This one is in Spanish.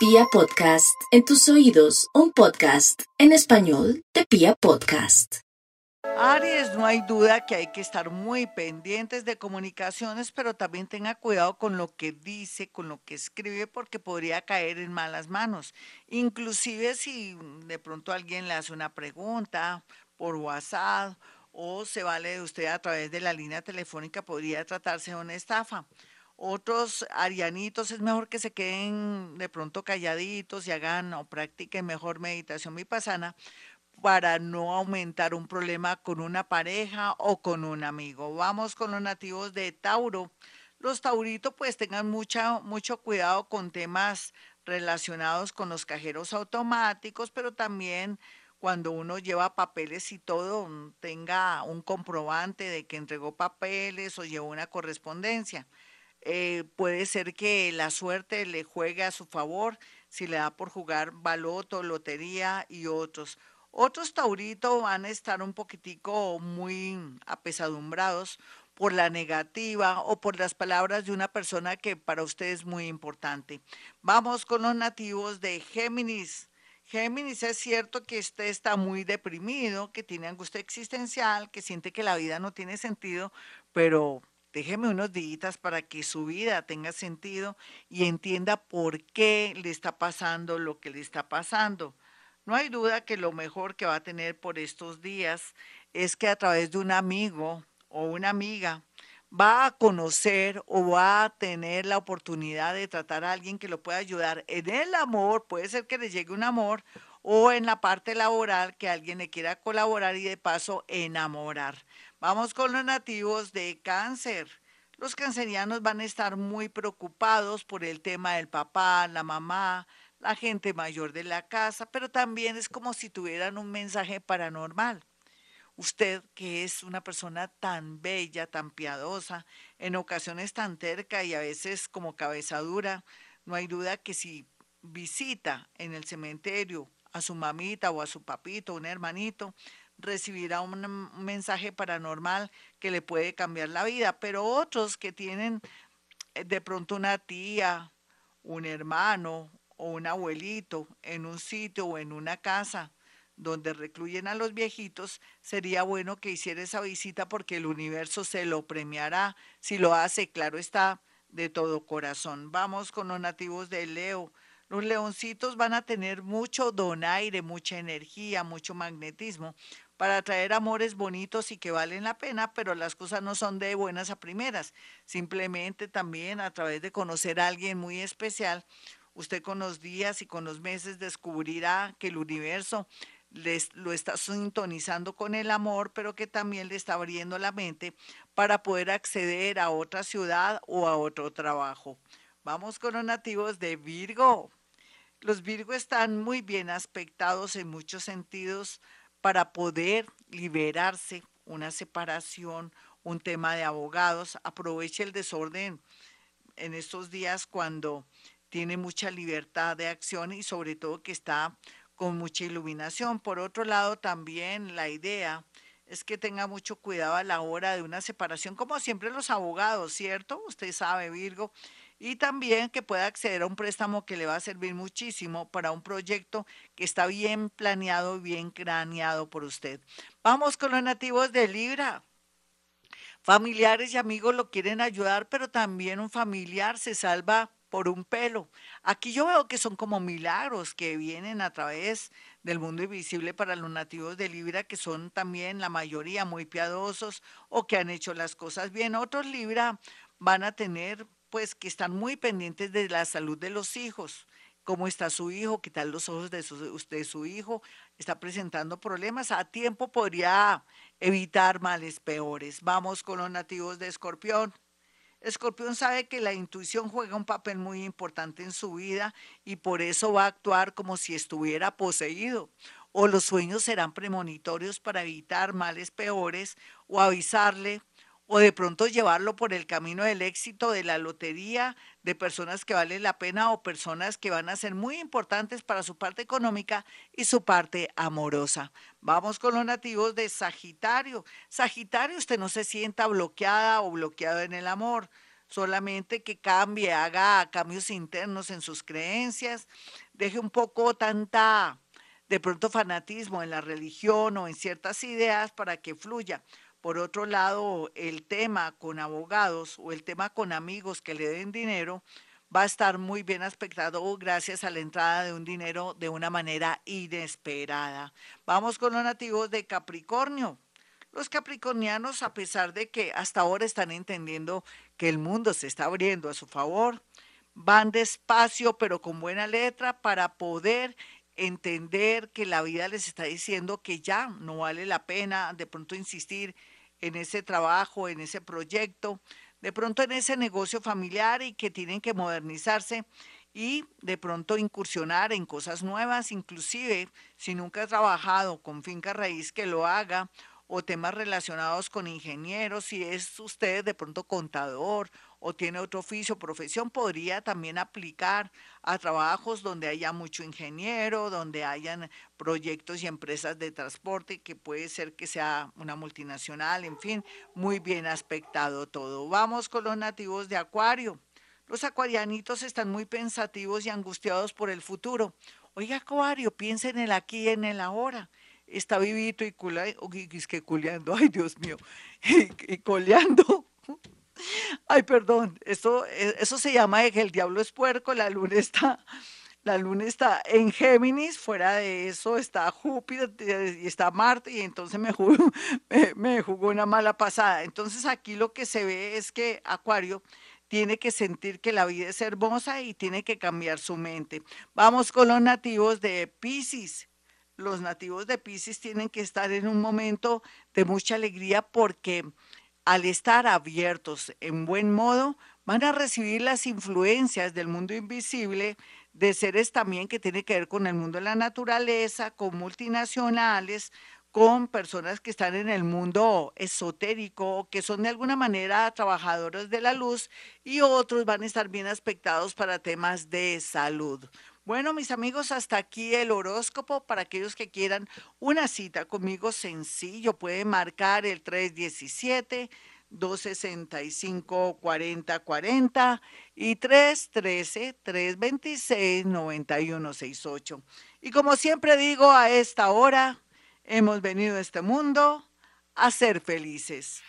Pia Podcast, en tus oídos, un podcast en español de Pia Podcast. Aries, no hay duda que hay que estar muy pendientes de comunicaciones, pero también tenga cuidado con lo que dice, con lo que escribe, porque podría caer en malas manos. Inclusive si de pronto alguien le hace una pregunta por WhatsApp o se vale de usted a través de la línea telefónica, podría tratarse de una estafa. Otros arianitos es mejor que se queden de pronto calladitos y hagan o practiquen mejor meditación vipassana para no aumentar un problema con una pareja o con un amigo. Vamos con los nativos de Tauro. Los tauritos pues tengan mucha, mucho cuidado con temas relacionados con los cajeros automáticos, pero también cuando uno lleva papeles y todo, mm, tenga un comprobante de que entregó papeles o llevó una correspondencia. Eh, puede ser que la suerte le juegue a su favor si le da por jugar baloto, lotería y otros. Otros tauritos van a estar un poquitico muy apesadumbrados por la negativa o por las palabras de una persona que para usted es muy importante. Vamos con los nativos de Géminis. Géminis, es cierto que usted está muy deprimido, que tiene angustia existencial, que siente que la vida no tiene sentido, pero déjeme unos días para que su vida tenga sentido y entienda por qué le está pasando lo que le está pasando. No hay duda que lo mejor que va a tener por estos días es que a través de un amigo o una amiga va a conocer o va a tener la oportunidad de tratar a alguien que lo pueda ayudar en el amor, puede ser que le llegue un amor, o en la parte laboral que alguien le quiera colaborar y de paso enamorar. Vamos con los nativos de cáncer. Los cancerianos van a estar muy preocupados por el tema del papá, la mamá, la gente mayor de la casa, pero también es como si tuvieran un mensaje paranormal. Usted, que es una persona tan bella, tan piadosa, en ocasiones tan terca y a veces como cabeza dura, no hay duda que si visita en el cementerio a su mamita o a su papito, un hermanito, recibirá un mensaje paranormal que le puede cambiar la vida. Pero otros que tienen eh, de pronto una tía, un hermano o un abuelito en un sitio o en una casa donde recluyen a los viejitos, sería bueno que hiciera esa visita porque el universo se lo premiará si lo hace, claro está, de todo corazón. Vamos con los nativos de Leo. Los leoncitos van a tener mucho donaire, mucha energía, mucho magnetismo para atraer amores bonitos y que valen la pena, pero las cosas no son de buenas a primeras. Simplemente también a través de conocer a alguien muy especial, usted con los días y con los meses descubrirá que el universo les, lo está sintonizando con el amor, pero que también le está abriendo la mente para poder acceder a otra ciudad o a otro trabajo. Vamos con los nativos de Virgo. Los Virgo están muy bien aspectados en muchos sentidos para poder liberarse, una separación, un tema de abogados. Aproveche el desorden en estos días cuando tiene mucha libertad de acción y sobre todo que está con mucha iluminación. Por otro lado, también la idea es que tenga mucho cuidado a la hora de una separación, como siempre los abogados, ¿cierto? Usted sabe, Virgo. Y también que pueda acceder a un préstamo que le va a servir muchísimo para un proyecto que está bien planeado y bien craneado por usted. Vamos con los nativos de Libra. Familiares y amigos lo quieren ayudar, pero también un familiar se salva por un pelo. Aquí yo veo que son como milagros que vienen a través del mundo invisible para los nativos de Libra, que son también la mayoría muy piadosos o que han hecho las cosas bien. Otros Libra van a tener, pues, que están muy pendientes de la salud de los hijos. ¿Cómo está su hijo? ¿Qué tal los ojos de su, de su hijo? ¿Está presentando problemas? A tiempo podría evitar males peores. Vamos con los nativos de Escorpión. Escorpión sabe que la intuición juega un papel muy importante en su vida y por eso va a actuar como si estuviera poseído. O los sueños serán premonitorios para evitar males peores o avisarle o de pronto llevarlo por el camino del éxito de la lotería, de personas que valen la pena o personas que van a ser muy importantes para su parte económica y su parte amorosa. Vamos con los nativos de Sagitario. Sagitario, usted no se sienta bloqueada o bloqueado en el amor. solamente que cambie, haga cambios internos en sus creencias, deje un poco tanta, de pronto, fanatismo en la religión o en ciertas ideas para que fluya. Por otro lado, el tema con abogados o el tema con amigos que le den dinero va a estar muy bien aspectado gracias a la entrada de un dinero de una manera inesperada. Vamos con los nativos de Capricornio. Los capricornianos, a pesar de que hasta ahora están entendiendo que el mundo se está abriendo a su favor, van despacio pero con buena letra para poder entender que la vida les está diciendo que ya no vale la pena de pronto insistir en ese trabajo, en ese proyecto, de pronto en ese negocio familiar y que tienen que modernizarse y de pronto incursionar en cosas nuevas, inclusive si nunca ha trabajado con finca raíz que lo haga o temas relacionados con ingenieros, si es usted de pronto contador o tiene otro oficio, profesión, podría también aplicar a trabajos donde haya mucho ingeniero, donde hayan proyectos y empresas de transporte, que puede ser que sea una multinacional, en fin, muy bien aspectado todo. Vamos con los nativos de Acuario. Los acuarianitos están muy pensativos y angustiados por el futuro. Oiga, Acuario, piensa en el aquí y en el ahora. Está vivito y, cula, que culeando, ay Dios mío, y coleando Ay, perdón, eso, e, eso se llama que el diablo es puerco, la luna está, la luna está en Géminis, fuera de eso está Júpiter y está Marte, y entonces me jugó, me, jugó una mala pasada. Entonces aquí lo que se ve es que Acuario tiene que sentir que la vida es hermosa y tiene que cambiar su mente. Vamos con los nativos de Pisces. Los nativos de Pisces tienen que estar en un momento de mucha alegría porque al estar abiertos en buen modo, van a recibir las influencias del mundo invisible de seres también que tienen que ver con el mundo de la naturaleza, con multinacionales, con personas que están en el mundo esotérico, que son de alguna manera trabajadores de la luz y otros van a estar bien aspectados para temas de salud. Bueno, mis amigos, hasta aquí el horóscopo. Para aquellos que quieran una cita conmigo, sencillo, pueden marcar el 317. 265 4040 y 313 326 9168. Y como siempre digo, a esta hora hemos venido a este mundo a ser felices.